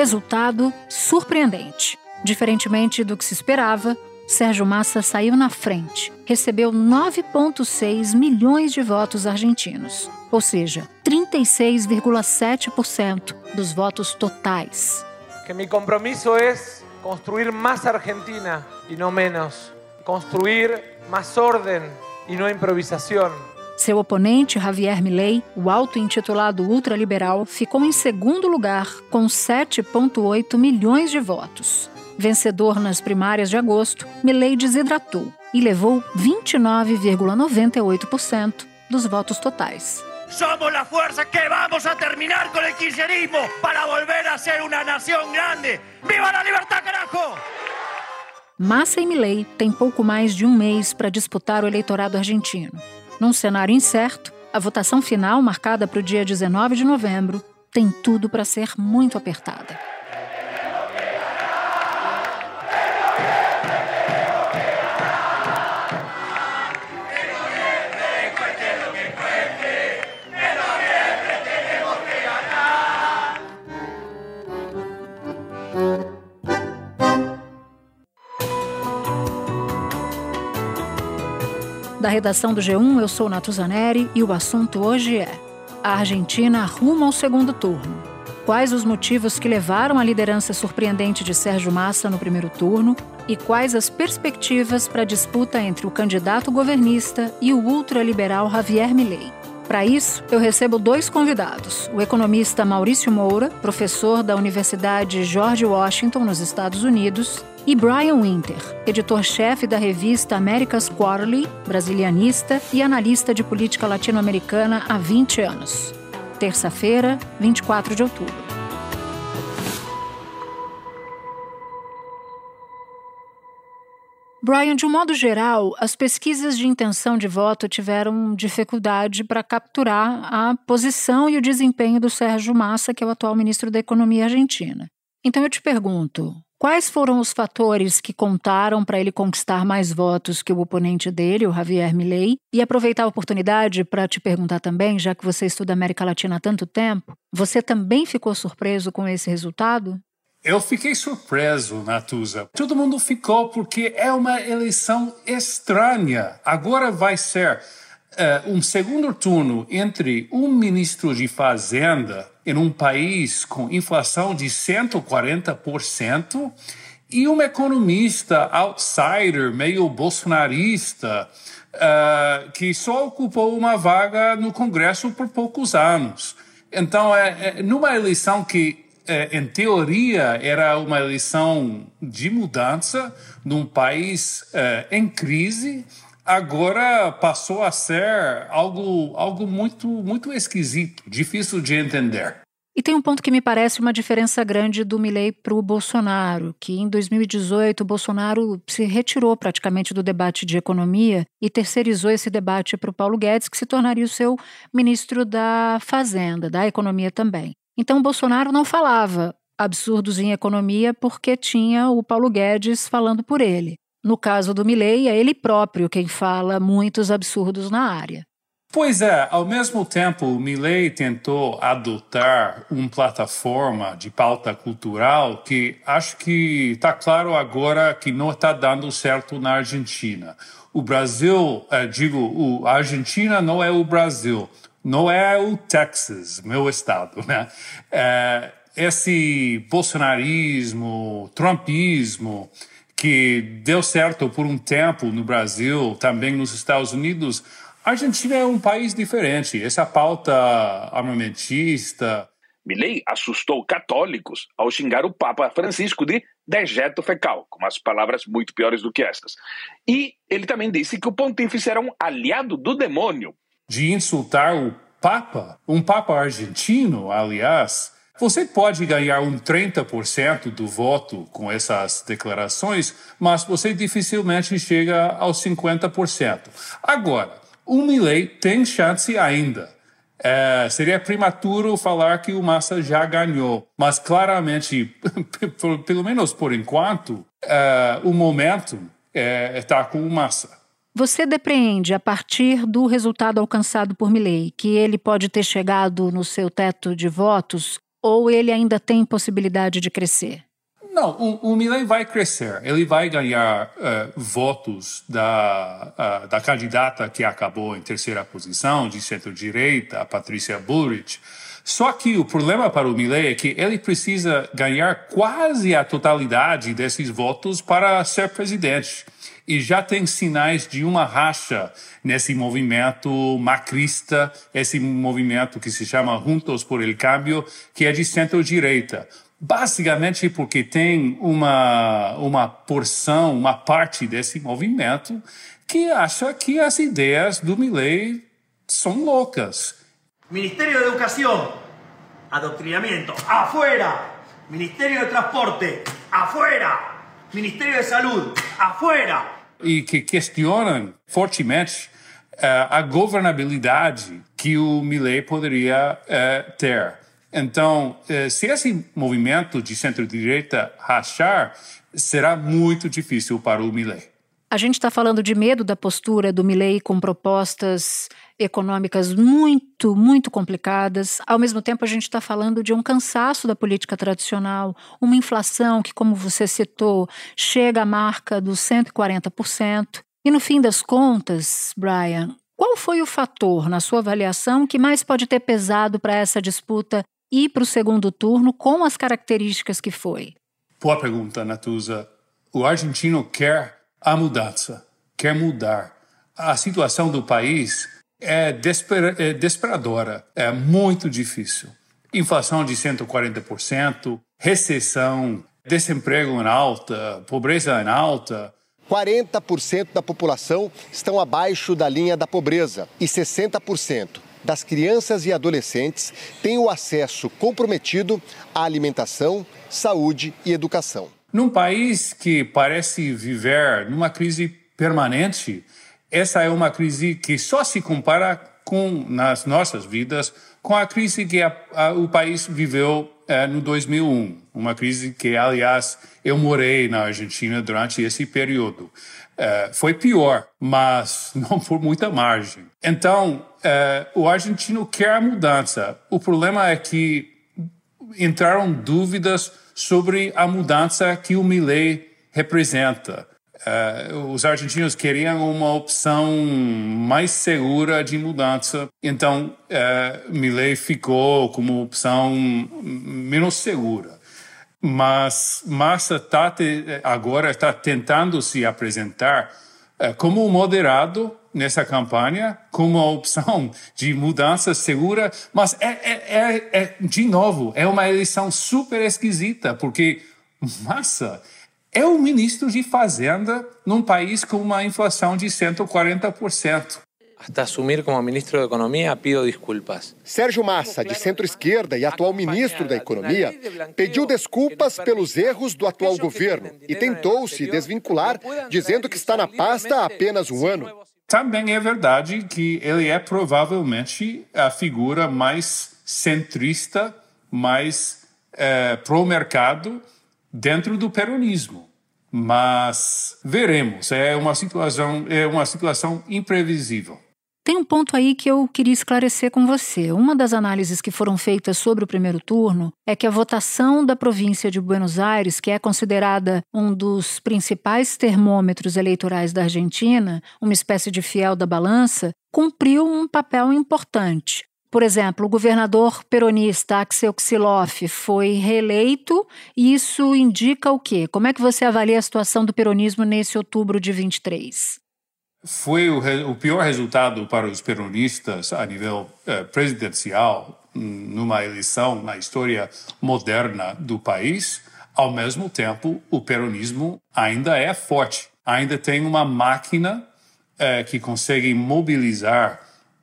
Resultado surpreendente. Diferentemente do que se esperava, Sérgio Massa saiu na frente. Recebeu 9,6 milhões de votos argentinos, ou seja, 36,7% dos votos totais. Que mi compromiso es construir más Argentina y no menos. Construir más orden y no improvisación. Seu oponente, Javier Milei, o auto-intitulado ultraliberal, ficou em segundo lugar, com 7,8 milhões de votos. Vencedor nas primárias de agosto, Milei desidratou e levou 29,98% dos votos totais. Somos la fuerza que vamos a terminar con el kirchnerismo para volver a ser una nación grande. ¡Viva la libertad, carajo! Massa e Milei têm pouco mais de um mês para disputar o eleitorado argentino. Num cenário incerto, a votação final, marcada para o dia 19 de novembro, tem tudo para ser muito apertada. Da redação do G1, eu sou Natuzaneri e o assunto hoje é: a Argentina arruma ao segundo turno. Quais os motivos que levaram à liderança surpreendente de Sérgio Massa no primeiro turno e quais as perspectivas para a disputa entre o candidato governista e o ultraliberal Javier Milei? Para isso, eu recebo dois convidados: o economista Maurício Moura, professor da Universidade George Washington, nos Estados Unidos, e Brian Winter, editor-chefe da revista America's Quarterly, brasilianista e analista de política latino-americana há 20 anos. Terça-feira, 24 de outubro. Brian, de um modo geral, as pesquisas de intenção de voto tiveram dificuldade para capturar a posição e o desempenho do Sérgio Massa, que é o atual ministro da Economia argentina. Então eu te pergunto, quais foram os fatores que contaram para ele conquistar mais votos que o oponente dele, o Javier Milei? E aproveitar a oportunidade para te perguntar também, já que você estuda América Latina há tanto tempo, você também ficou surpreso com esse resultado? Eu fiquei surpreso, Natuza. Todo mundo ficou porque é uma eleição estranha. Agora vai ser uh, um segundo turno entre um ministro de Fazenda em um país com inflação de 140% e um economista outsider, meio bolsonarista, uh, que só ocupou uma vaga no Congresso por poucos anos. Então, é, é numa eleição que é, em teoria, era uma eleição de mudança num país é, em crise, agora passou a ser algo, algo muito, muito esquisito, difícil de entender. E tem um ponto que me parece uma diferença grande do Milley para o Bolsonaro, que em 2018 o Bolsonaro se retirou praticamente do debate de economia e terceirizou esse debate para o Paulo Guedes, que se tornaria o seu ministro da Fazenda, da Economia também. Então, Bolsonaro não falava absurdos em economia porque tinha o Paulo Guedes falando por ele. No caso do Milley, é ele próprio quem fala muitos absurdos na área. Pois é, ao mesmo tempo, o Milley tentou adotar uma plataforma de pauta cultural que acho que está claro agora que não está dando certo na Argentina. O Brasil, eh, digo, a Argentina não é o Brasil não é o Texas, meu estado, né? É, esse bolsonarismo, trumpismo, que deu certo por um tempo no Brasil, também nos Estados Unidos, a Argentina é um país diferente. Essa pauta armamentista. Milley assustou católicos ao xingar o Papa Francisco de dejeto fecal, com umas palavras muito piores do que estas. E ele também disse que o pontífice era um aliado do demônio de insultar o papa, um papa argentino, aliás, você pode ganhar um 30% do voto com essas declarações, mas você dificilmente chega aos 50%. Agora, o Milley tem chance ainda. É, seria prematuro falar que o Massa já ganhou, mas claramente, pelo menos por enquanto, é, o momento está é, com o Massa. Você depreende, a partir do resultado alcançado por Milley, que ele pode ter chegado no seu teto de votos ou ele ainda tem possibilidade de crescer? Não, o, o vai crescer. Ele vai ganhar uh, votos da, uh, da candidata que acabou em terceira posição, de centro-direita, Patrícia Bullrich. Só que o problema para o Milley é que ele precisa ganhar quase a totalidade desses votos para ser presidente e já tem sinais de uma racha nesse movimento macrista, esse movimento que se chama Juntos por el Cambio, que é de centro-direita. Basicamente porque tem uma, uma porção, uma parte desse movimento que acha que as ideias do Milley são loucas. Ministério de Educação, adoctrinamiento, afuera. Ministério de Transporte, afuera. Ministério de Saúde, afuera e que questionam fortemente uh, a governabilidade que o Milley poderia uh, ter. Então, uh, se esse movimento de centro-direita rachar, será muito difícil para o Milley. A gente está falando de medo da postura do Milley com propostas econômicas muito, muito complicadas. Ao mesmo tempo, a gente está falando de um cansaço da política tradicional, uma inflação que, como você citou, chega à marca dos 140%. E no fim das contas, Brian, qual foi o fator, na sua avaliação, que mais pode ter pesado para essa disputa ir para o segundo turno com as características que foi? Boa pergunta, Natuza. O argentino quer a mudança, quer mudar. A situação do país é, desper, é desesperadora, é muito difícil. Inflação de 140%, recessão, desemprego em alta, pobreza em alta. 40% da população estão abaixo da linha da pobreza e 60% das crianças e adolescentes têm o acesso comprometido à alimentação, saúde e educação. Num país que parece viver numa crise permanente, essa é uma crise que só se compara com nas nossas vidas com a crise que a, a, o país viveu é, no 2001, uma crise que, aliás, eu morei na Argentina durante esse período. É, foi pior, mas não por muita margem. Então, é, o argentino quer a mudança. O problema é que entraram dúvidas sobre a mudança que o Milley representa. Uh, os argentinos queriam uma opção mais segura de mudança, então uh, Milley ficou como opção menos segura. Mas Massa tá te, agora está tentando se apresentar uh, como moderado nessa campanha, como uma opção de mudança segura, mas é, é, é, é de novo, é uma eleição super esquisita, porque Massa é o ministro de Fazenda num país com uma inflação de 140%. Hasta assumir como ministro da Economia, pido desculpas. Sérgio Massa, de centro-esquerda e atual ministro da Economia, pediu desculpas pelos erros do atual governo e tentou se desvincular, dizendo que está na pasta há apenas um ano. Também é verdade que ele é provavelmente a figura mais centrista, mais é, pró-mercado dentro do peronismo. Mas veremos, é uma situação, é uma situação imprevisível. Tem um ponto aí que eu queria esclarecer com você. Uma das análises que foram feitas sobre o primeiro turno é que a votação da província de Buenos Aires, que é considerada um dos principais termômetros eleitorais da Argentina, uma espécie de fiel da balança, cumpriu um papel importante. Por exemplo, o governador peronista Axel Kicillof foi reeleito e isso indica o quê? Como é que você avalia a situação do peronismo nesse outubro de 23? Foi o, o pior resultado para os peronistas a nível eh, presidencial numa eleição na história moderna do país. Ao mesmo tempo, o peronismo ainda é forte, ainda tem uma máquina eh, que consegue mobilizar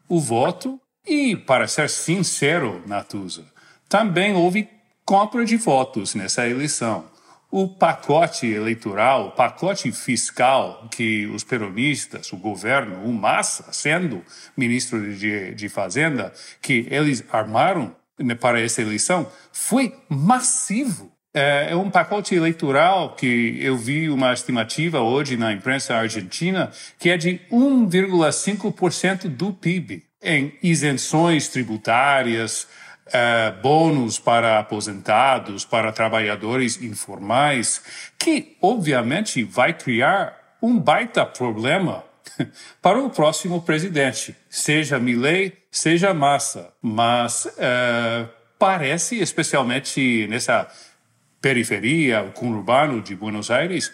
o voto E, para ser sincero, Natuza, também houve compra de votos nessa eleição. O pacote eleitoral, o pacote fiscal que os peronistas, o governo, o Massa, sendo ministro de, de Fazenda, que eles armaram né, para essa eleição, foi massivo. É, é um pacote eleitoral que eu vi uma estimativa hoje na imprensa argentina que é de 1,5% do PIB em isenções tributárias, uh, bônus para aposentados, para trabalhadores informais, que obviamente vai criar um baita problema para o próximo presidente, seja Milley, seja Massa. Mas uh, parece, especialmente nessa periferia, o conurbano de Buenos Aires,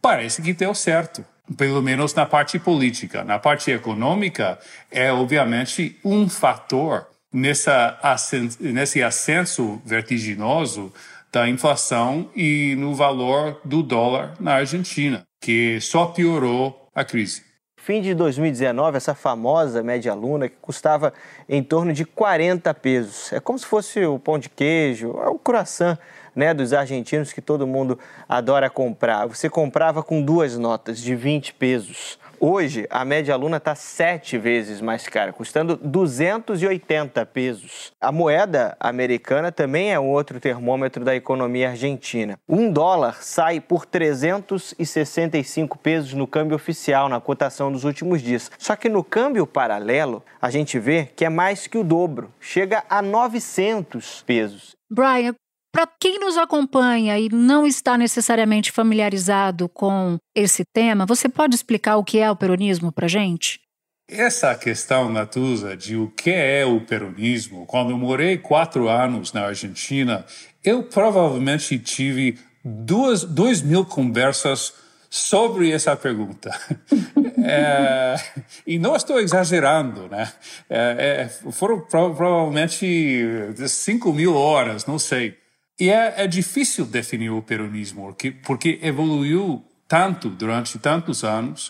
parece que deu certo. Pelo menos na parte política. Na parte econômica, é obviamente um fator nessa, nesse ascenso vertiginoso da inflação e no valor do dólar na Argentina, que só piorou a crise. Fim de 2019, essa famosa média luna que custava em torno de 40 pesos. É como se fosse o pão de queijo, o croissant né, dos argentinos que todo mundo adora comprar. Você comprava com duas notas de 20 pesos. Hoje, a média luna está sete vezes mais cara, custando 280 pesos. A moeda americana também é um outro termômetro da economia argentina. Um dólar sai por 365 pesos no câmbio oficial, na cotação dos últimos dias. Só que no câmbio paralelo, a gente vê que é mais que o dobro, chega a 900 pesos. Brian, para quem nos acompanha e não está necessariamente familiarizado com esse tema, você pode explicar o que é o peronismo para gente? Essa questão, Natuza, de o que é o peronismo, quando eu morei quatro anos na Argentina, eu provavelmente tive duas, dois mil conversas sobre essa pergunta. é, e não estou exagerando, né? É, é, foram provavelmente cinco mil horas, não sei. E é, é difícil definir o peronismo, porque, porque evoluiu tanto durante tantos anos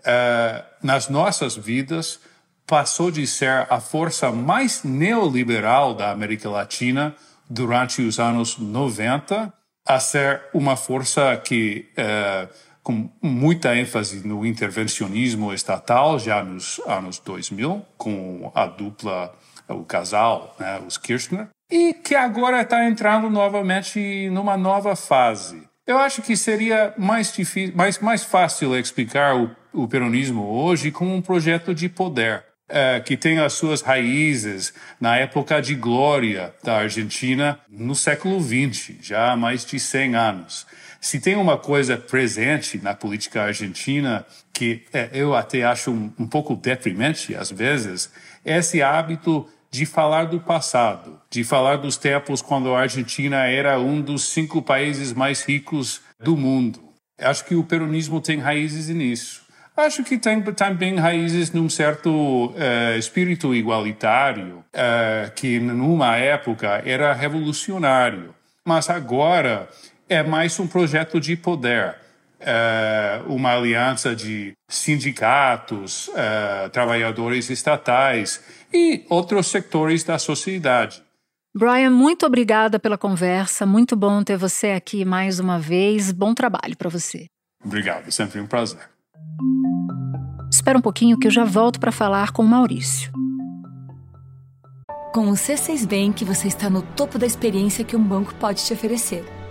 uh, nas nossas vidas, passou de ser a força mais neoliberal da América Latina durante os anos 90 a ser uma força que, uh, com muita ênfase no intervencionismo estatal, já nos anos 2000, com a dupla, o casal, né, os Kirchner, e que agora está entrando novamente numa nova fase. Eu acho que seria mais, difícil, mais, mais fácil explicar o, o peronismo hoje como um projeto de poder. É, que tem as suas raízes na época de glória da Argentina no século XX, já há mais de 100 anos. Se tem uma coisa presente na política argentina que é, eu até acho um, um pouco deprimente às vezes, é esse hábito de falar do passado, de falar dos tempos quando a Argentina era um dos cinco países mais ricos do mundo. Acho que o peronismo tem raízes nisso. Acho que tem também raízes num certo uh, espírito igualitário, uh, que numa época era revolucionário, mas agora é mais um projeto de poder. Uh, uma aliança de sindicatos, trabalhadores estatais e outros setores da sociedade. Brian, muito obrigada pela conversa. Muito bom ter você aqui mais uma vez. Bom trabalho para você. Obrigado, sempre um prazer. Espera um pouquinho que eu já volto para falar com o Maurício. Com o C6 Bank, você está no topo da experiência que um banco pode te oferecer.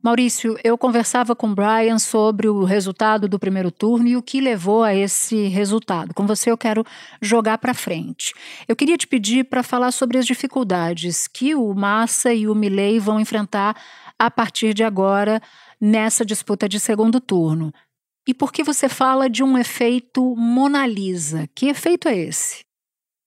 Maurício, eu conversava com o Brian sobre o resultado do primeiro turno e o que levou a esse resultado. Com você, eu quero jogar para frente. Eu queria te pedir para falar sobre as dificuldades que o Massa e o Milley vão enfrentar a partir de agora nessa disputa de segundo turno. E por que você fala de um efeito Mona Lisa? Que efeito é esse?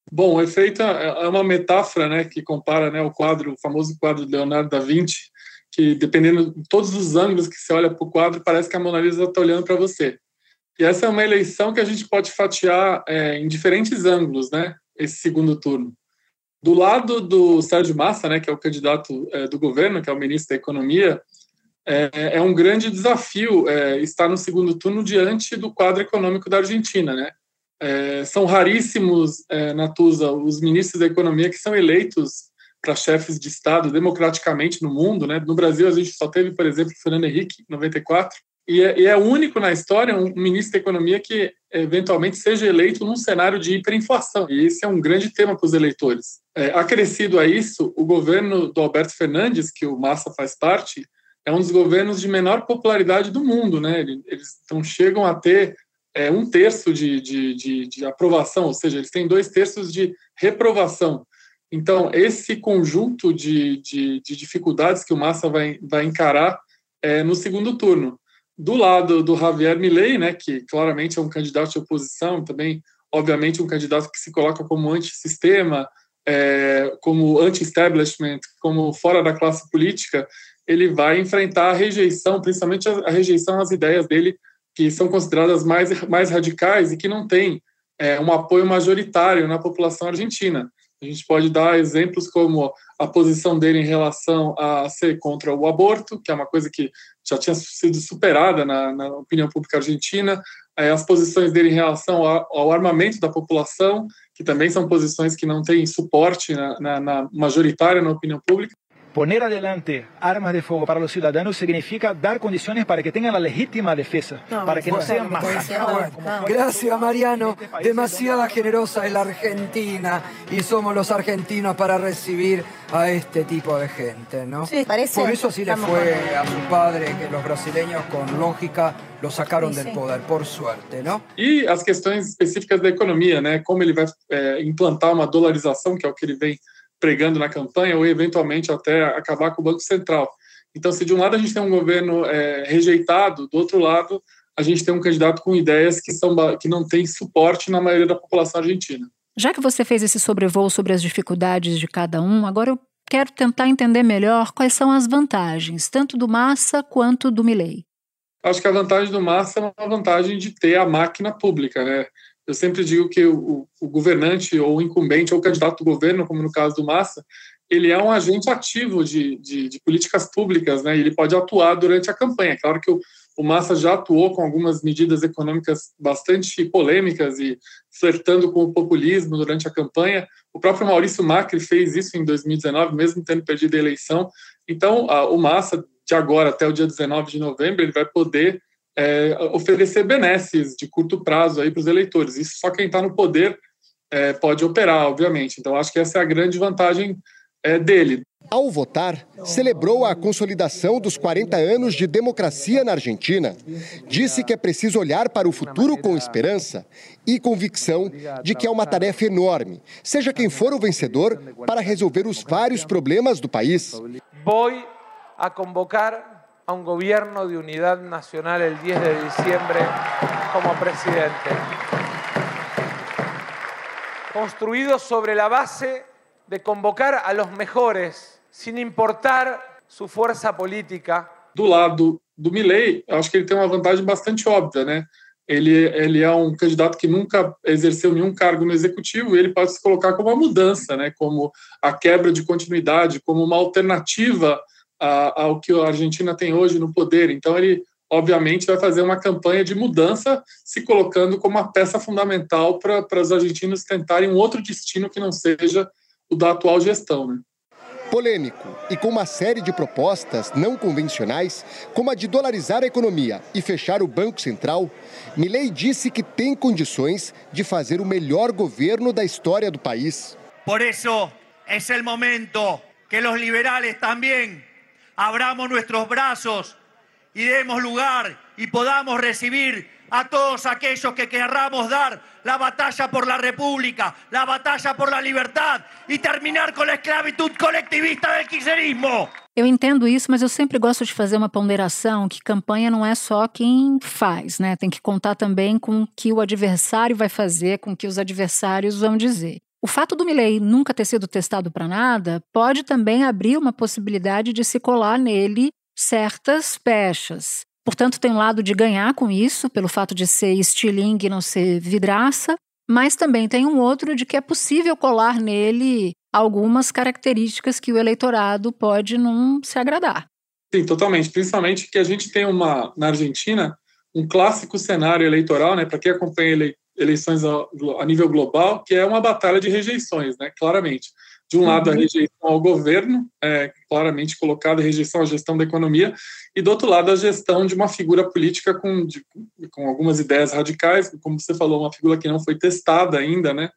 Bom, o efeito é uma metáfora, né, que compara, né, o quadro, o famoso quadro de Leonardo da Vinci que dependendo de todos os ângulos que você olha para o quadro, parece que a Mona Lisa está olhando para você. E essa é uma eleição que a gente pode fatiar é, em diferentes ângulos, né? Esse segundo turno. Do lado do Sérgio Massa, né, que é o candidato é, do governo, que é o ministro da Economia, é, é um grande desafio é, estar no segundo turno diante do quadro econômico da Argentina, né? É, são raríssimos, é, Natuza, os ministros da Economia que são eleitos para chefes de Estado democraticamente no mundo, né? No Brasil a gente só teve, por exemplo, Fernando Henrique, em 94, e é, e é único na história um ministro da Economia que eventualmente seja eleito num cenário de hiperinflação. E esse é um grande tema para os eleitores. É, acrescido a isso, o governo do Alberto Fernandes, que o Massa faz parte, é um dos governos de menor popularidade do mundo, né? Eles então chegam a ter é, um terço de, de, de, de, aprovação, ou seja, eles têm dois terços de reprovação. Então, esse conjunto de, de, de dificuldades que o Massa vai, vai encarar é, no segundo turno. Do lado do Javier Milei, né, que claramente é um candidato de oposição, também, obviamente, um candidato que se coloca como antissistema, é, como anti-establishment, como fora da classe política, ele vai enfrentar a rejeição, principalmente a, rejeição às ideias dele, que são consideradas mais, mais radicais e que não têm é, um apoio majoritário na população argentina. A gente pode dar exemplos como a posição dele em relação a ser contra o aborto, que é uma coisa que já tinha sido superada na, na opinião pública argentina, as posições dele em relação ao, ao, armamento da população, que também são posições que não têm suporte na, na, na majoritária na opinião pública, Poner adelante armas de fuego para los ciudadanos significa dar condiciones para que tengan la legítima defensa, no, para que no sean más. Gracias, Mariano. Demasiada generosa es la Argentina y somos los argentinos para recibir a este tipo de gente, ¿no? Sí, parece. Por eso así le fue a su padre que los brasileños con lógica lo sacaron del poder, por suerte, ¿no? E as questões específicas da economia, né? Como ele vai é, implantar uma dolarização, que é o que ele vem pregando na campanha, ou eventualmente até acabar com o Banco Central. Então, se de um lado a gente tem um governo é, rejeitado, do outro lado a gente tem um candidato com ideias que, são, que não tem suporte na maioria da população argentina. Já que você fez esse sobrevoo sobre as dificuldades de cada um, agora eu quero tentar entender melhor quais são as vantagens, tanto do Massa quanto do Milley. Acho que a vantagem do Massa é uma vantagem de ter a máquina pública, né? Eu sempre digo que o, o governante ou o incumbente ou o candidato do governo, como no caso do Massa, ele é um agente ativo de, de, de políticas públicas, né? Ele pode atuar durante a campanha. Claro que o, o Massa já atuou com algumas medidas econômicas bastante polêmicas e flertando com o populismo durante a campanha. O próprio Maurício Macri fez isso em 2019, mesmo tendo perdido a eleição. Então, a, o Massa, de agora até o dia 19 de novembro, ele vai poder é, oferecer benesses de curto prazo aí para os eleitores. Isso só quem está no poder é, pode operar, obviamente. Então, acho que essa é a grande vantagem é, dele. Ao votar, celebrou a consolidação dos 40 anos de democracia na Argentina. Disse que é preciso olhar para o futuro com esperança e convicção de que é uma tarefa enorme, seja quem for o vencedor, para resolver os vários problemas do país. Vou a convocar a un gobierno de unidad nacional el 10 de diciembre como presidente. Construido sobre la base de convocar a los mejores, sin importar su fuerza política. Do lado do Milley, acho que ele tem uma vantagem bastante óbvia, né? Ele, ele é um candidato que nunca exerceu nenhum cargo no executivo e ele pode se colocar como uma mudança? Como a quebra de continuidade, como uma alternativa ao que a Argentina tem hoje no poder. Então, ele, obviamente, vai fazer uma campanha de mudança, se colocando como uma peça fundamental para, para os argentinos tentarem um outro destino que não seja o da atual gestão. Né? Polêmico e com uma série de propostas não convencionais, como a de dolarizar a economia e fechar o Banco Central, Milei disse que tem condições de fazer o melhor governo da história do país. Por isso, é o momento que os liberais também abramos nuestros brazos y demos lugar y podamos recibir a todos aquellos que querramos dar la batalla por la república, la batalla por la libertad e terminar com a esclavitud coletivista do kirchnerismo. Eu entendo isso, mas eu sempre gosto de fazer uma ponderação que campanha não é só quem faz, né? Tem que contar também com o que o adversário vai fazer, com o que os adversários vão dizer. O fato do Milley nunca ter sido testado para nada pode também abrir uma possibilidade de se colar nele certas pechas. Portanto, tem um lado de ganhar com isso, pelo fato de ser estilingue e não ser vidraça, mas também tem um outro de que é possível colar nele algumas características que o eleitorado pode não se agradar. Sim, totalmente. Principalmente que a gente tem uma, na Argentina, um clássico cenário eleitoral, né, para quem acompanha ele, eleições a, a, nível global, que é uma batalha de rejeições, né, claramente. De um lado, a uhum. rejeição ao governo, é, claramente colocada, a rejeição à gestão da economia, e do outro lado, a gestão de uma figura política com, de, com algumas ideias radicais, como você falou, uma figura que não foi testada ainda, né?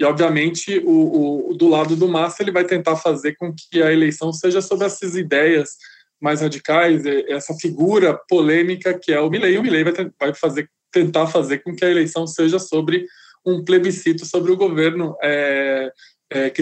E, obviamente, o, o, do lado do Massa, ele vai tentar fazer com que a eleição seja sobre essas ideias mais radicais, essa figura polêmica que é o Milley. O Milley vai, vai fazer, tentar fazer com que a eleição seja sobre um plebiscito sobre o governo é, é,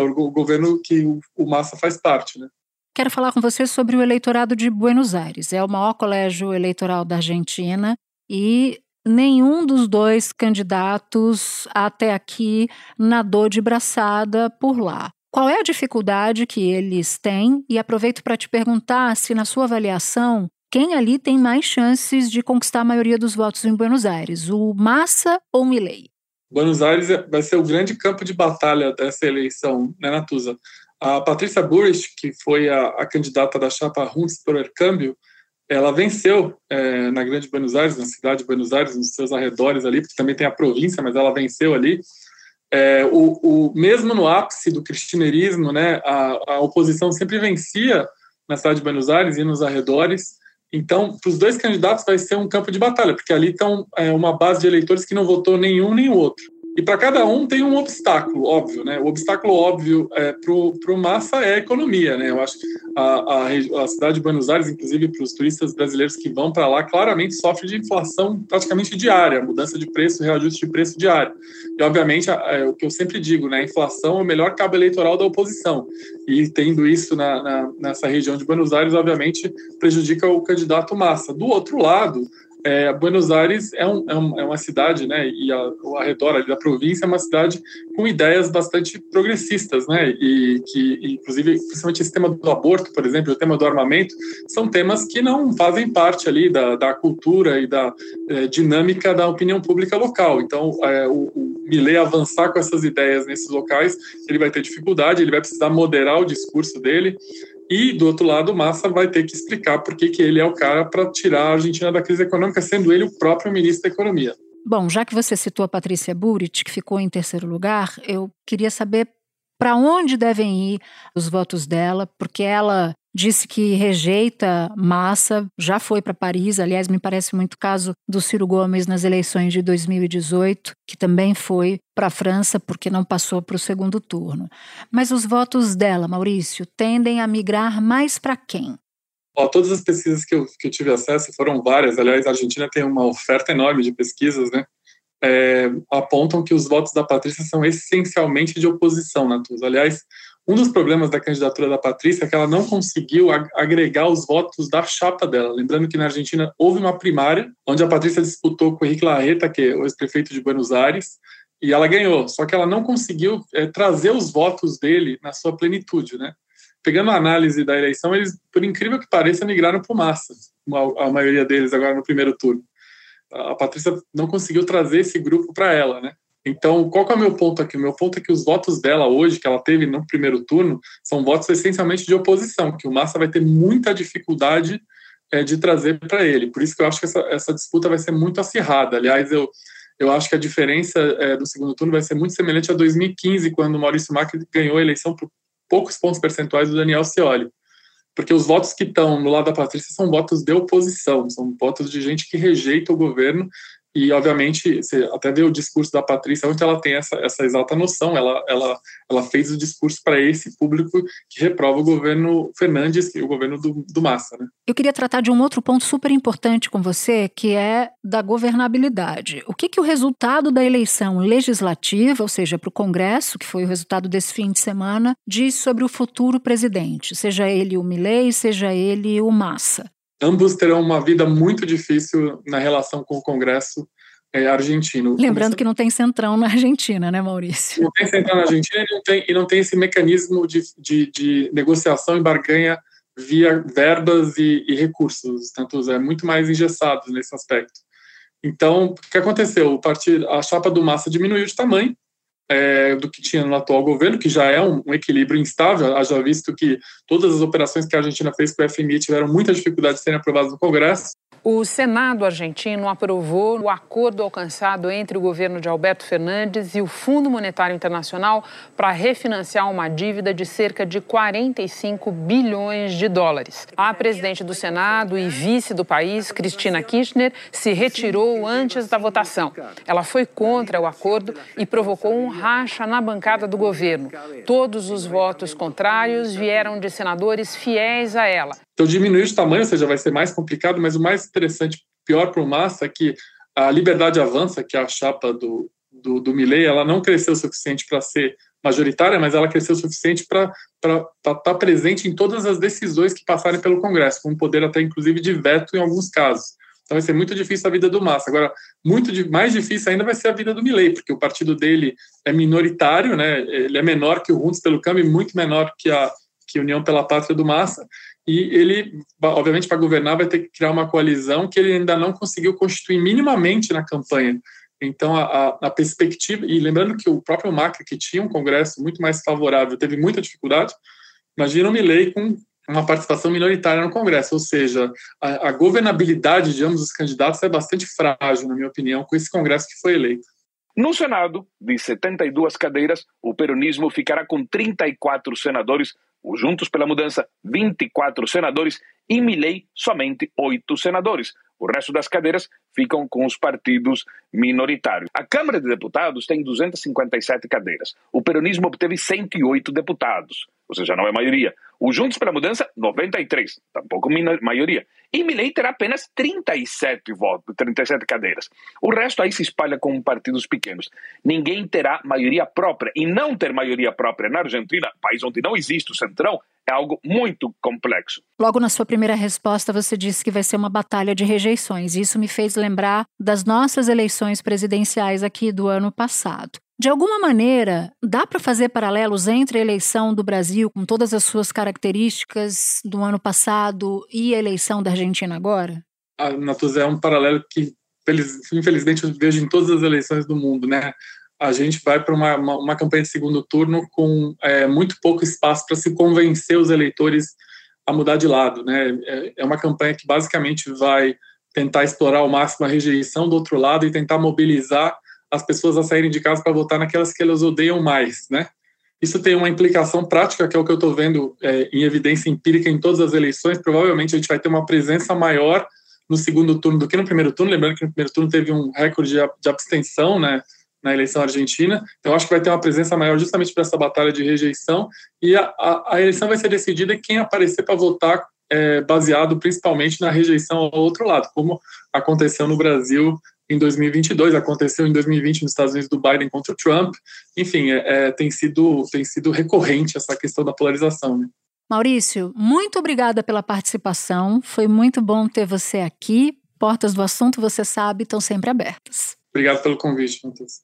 o governo que o, o Massa faz parte, né? Quero falar com você sobre o eleitorado de Buenos Aires. É o maior colégio eleitoral da Argentina e nenhum dos dois candidatos até aqui nadou de braçada por lá. Qual é a dificuldade que eles têm? E aproveito para te perguntar se, na sua avaliação, quem ali tem mais chances de conquistar a maioria dos votos em Buenos Aires, o Massa ou o Milei? Buenos Aires vai ser o grande campo de batalha dessa eleição, né, Natuza? A Patrícia Burrich, que foi a, a candidata da chapa Junts por Câmbio, ela venceu é, na Grande Buenos Aires, na cidade de Buenos Aires, nos seus arredores ali, porque também tem a província, mas ela venceu ali. É, o, o, mesmo no ápice do cristianismo, né, a, a, oposição sempre vencia na cidade de Buenos Aires e nos arredores. Então, para os dois candidatos vai ser um campo de batalha, porque ali estão é, uma base de eleitores que não votou nenhum nem outro. E para cada um tem um obstáculo, óbvio, né? O obstáculo óbvio é, para o Massa é a economia, né? Eu acho que a, a, a cidade de Buenos Aires, inclusive para os turistas brasileiros que vão para lá, claramente sofre de inflação praticamente diária, mudança de preço, reajuste de preço diário. E, obviamente, é, o que eu sempre digo, né? A inflação é o melhor cabo eleitoral da oposição. E tendo isso na, na, nessa região de Buenos Aires, obviamente, prejudica o candidato Massa. Do outro lado, é, Buenos Aires é, um, é, um, é, uma cidade, né, e a, o arredor da província é uma cidade com ideias bastante progressistas, né, e que, inclusive, principalmente esse tema do aborto, por exemplo, o tema do armamento, são temas que não fazem parte ali da, da cultura e da é, dinâmica da opinião pública local. Então, é, o, o Millet avançar com essas ideias nesses locais, ele vai ter dificuldade, ele vai precisar moderar o discurso dele, e, do outro lado, Massa vai ter que explicar por que, que ele é o cara para tirar a Argentina da crise econômica, sendo ele o próprio ministro da Economia. Bom, já que você citou a Patrícia Burit, que ficou em terceiro lugar, eu queria saber para onde devem ir os votos dela, porque ela disse que rejeita Massa, já foi para Paris, aliás, me parece muito caso do Ciro Gomes nas eleições de 2018, que também foi para a França porque não passou para o segundo turno. Mas os votos dela, Maurício, tendem a migrar mais para quem? Ó, todas as pesquisas que eu, que eu tive acesso, foram várias, aliás, a Argentina tem uma oferta enorme de pesquisas, né? É, apontam que os votos da Patrícia são essencialmente de oposição, Natuza. Aliás, um dos problemas da candidatura da Patrícia é que ela não conseguiu agregar os votos da chapa dela. Lembrando que na Argentina houve uma primária, onde a Patrícia disputou com o Henrique Larreta, que é o ex-prefeito de Buenos Aires, e ela ganhou. Só que ela não conseguiu é, trazer os votos dele na sua plenitude, né? Pegando a análise da eleição, eles, por incrível que pareça, migraram para o Massa, a maioria deles agora no primeiro turno. A Patrícia não conseguiu trazer esse grupo para ela, né? Então, qual é o meu ponto aqui? O meu ponto é que os votos dela hoje, que ela teve no primeiro turno, são votos essencialmente de oposição, que o Massa vai ter muita dificuldade é, de trazer para ele. Por isso que eu acho que essa, essa disputa vai ser muito acirrada. Aliás, eu, eu acho que a diferença é, do segundo turno vai ser muito semelhante a 2015, quando o Maurício Macri ganhou a eleição por poucos pontos percentuais do Daniel Scioli. Porque os votos que estão no lado da Patrícia são votos de oposição, são votos de gente que rejeita o governo e, obviamente, você até vê o discurso da Patrícia, onde ela tem essa, essa exata noção. Ela, ela, ela fez o discurso para esse público que reprova o governo Fernandes, o governo do, do Massa. Né? Eu queria tratar de um outro ponto super importante com você, que é da governabilidade. O que, que o resultado da eleição legislativa, ou seja, para o Congresso, que foi o resultado desse fim de semana, diz sobre o futuro presidente, seja ele o Milley, seja ele o Massa? Ambos terão uma vida muito difícil na relação com o Congresso é, argentino. Lembrando que não tem centrão na Argentina, né, Maurício? Não tem centrão na Argentina e não tem, e não tem esse mecanismo de, de, de negociação e barganha via verbas e, e recursos, tanto é muito mais engessados nesse aspecto. Então, o que aconteceu? O partido, a chapa do Massa diminuiu de tamanho, é, do que tinha no atual governo, que já é um, um, equilíbrio instável, haja visto que todas as operações que a Argentina fez com o FMI tiveram muita dificuldade de serem aprovadas no Congresso. O Senado argentino aprovou o acordo alcançado entre o governo de Alberto Fernandes e o Fundo Monetário Internacional para refinanciar uma dívida de cerca de 45 bilhões de dólares. A presidente do Senado e vice do país, Cristina Kirchner, se retirou antes da votação. Ela foi contra o acordo e provocou um racha na bancada do governo. Todos os votos contrários vieram de senadores fiéis a ela. Então, diminuir de tamanho, ou seja, vai ser mais complicado, mas o mais interessante, pior para o Massa, é que a Liberdade Avança, que é a chapa do, do, do Milley, ela não cresceu o suficiente para ser majoritária, mas ela cresceu o suficiente para estar tá presente em todas as decisões que passarem pelo Congresso, com poder até, inclusive, de veto em alguns casos. Então vai ser muito difícil a vida do Massa. Agora, muito mais difícil ainda vai ser a vida do Milley, porque o partido dele é minoritário, né? Ele é menor que o Juntos pelo Câmbio, muito menor que a que União pela Pátria do Massa, e ele, obviamente, para governar, vai ter que criar uma coalizão que ele ainda não conseguiu constituir minimamente na campanha. Então, a, a, perspectiva, e lembrando que o próprio Macri, que tinha um Congresso muito mais favorável, teve muita dificuldade, imagina o Milley com uma participação minoritária no Congresso, ou seja, a, a governabilidade de ambos os candidatos é bastante frágil, na minha opinião, com esse Congresso que foi eleito. No Senado, de 72 cadeiras, o peronismo ficará com 34 senadores o Juntos pela Mudança, 24 senadores, e Milley, somente 8 senadores. O resto das cadeiras ficam com os partidos minoritários. A Câmara de Deputados tem 257 cadeiras. O peronismo obteve 108 deputados, ou seja, não é maioria. O Juntos pela Mudança, 93, tampouco maioria. E Milley terá apenas 37 votos, 37 cadeiras. O resto aí se espalha com partidos pequenos. Ninguém terá maioria própria. E não ter maioria própria na Argentina, país onde não existe o centrão, é algo muito complexo. Logo na sua primeira resposta, você disse que vai ser uma batalha de rejeições. Isso me fez lembrar das nossas eleições presidenciais aqui do ano passado. De alguma maneira, dá para fazer paralelos entre a eleição do Brasil, com todas as suas características do ano passado, e a eleição da Argentina agora? Ah, Natuzé, é um paralelo que, infelizmente, eu vejo em todas as eleições do mundo, né? A gente vai para uma, uma, uma, campanha de segundo turno com é, muito pouco espaço para se convencer os eleitores a mudar de lado, né? É, é uma campanha que basicamente vai tentar explorar ao máximo a rejeição do outro lado e tentar mobilizar as pessoas a saírem de casa para votar naquelas que elas odeiam mais, né? Isso tem uma implicação prática, que é o que eu estou vendo é, em evidência empírica em todas as eleições. Provavelmente a gente vai ter uma presença maior no segundo turno do que no primeiro turno. Lembrando que no primeiro turno teve um recorde de abstenção, né? Na eleição argentina. Então, acho que vai ter uma presença maior justamente para essa batalha de rejeição. E a, a, a eleição vai ser decidida quem aparecer para votar, é, baseado principalmente na rejeição ao outro lado, como aconteceu no Brasil em 2022, aconteceu em 2020 nos Estados Unidos do Biden contra o Trump. Enfim, é, é, tem, sido, tem sido recorrente essa questão da polarização. Né? Maurício, muito obrigada pela participação. Foi muito bom ter você aqui. Portas do assunto, você sabe, estão sempre abertas. Obrigado pelo convite, Matheus.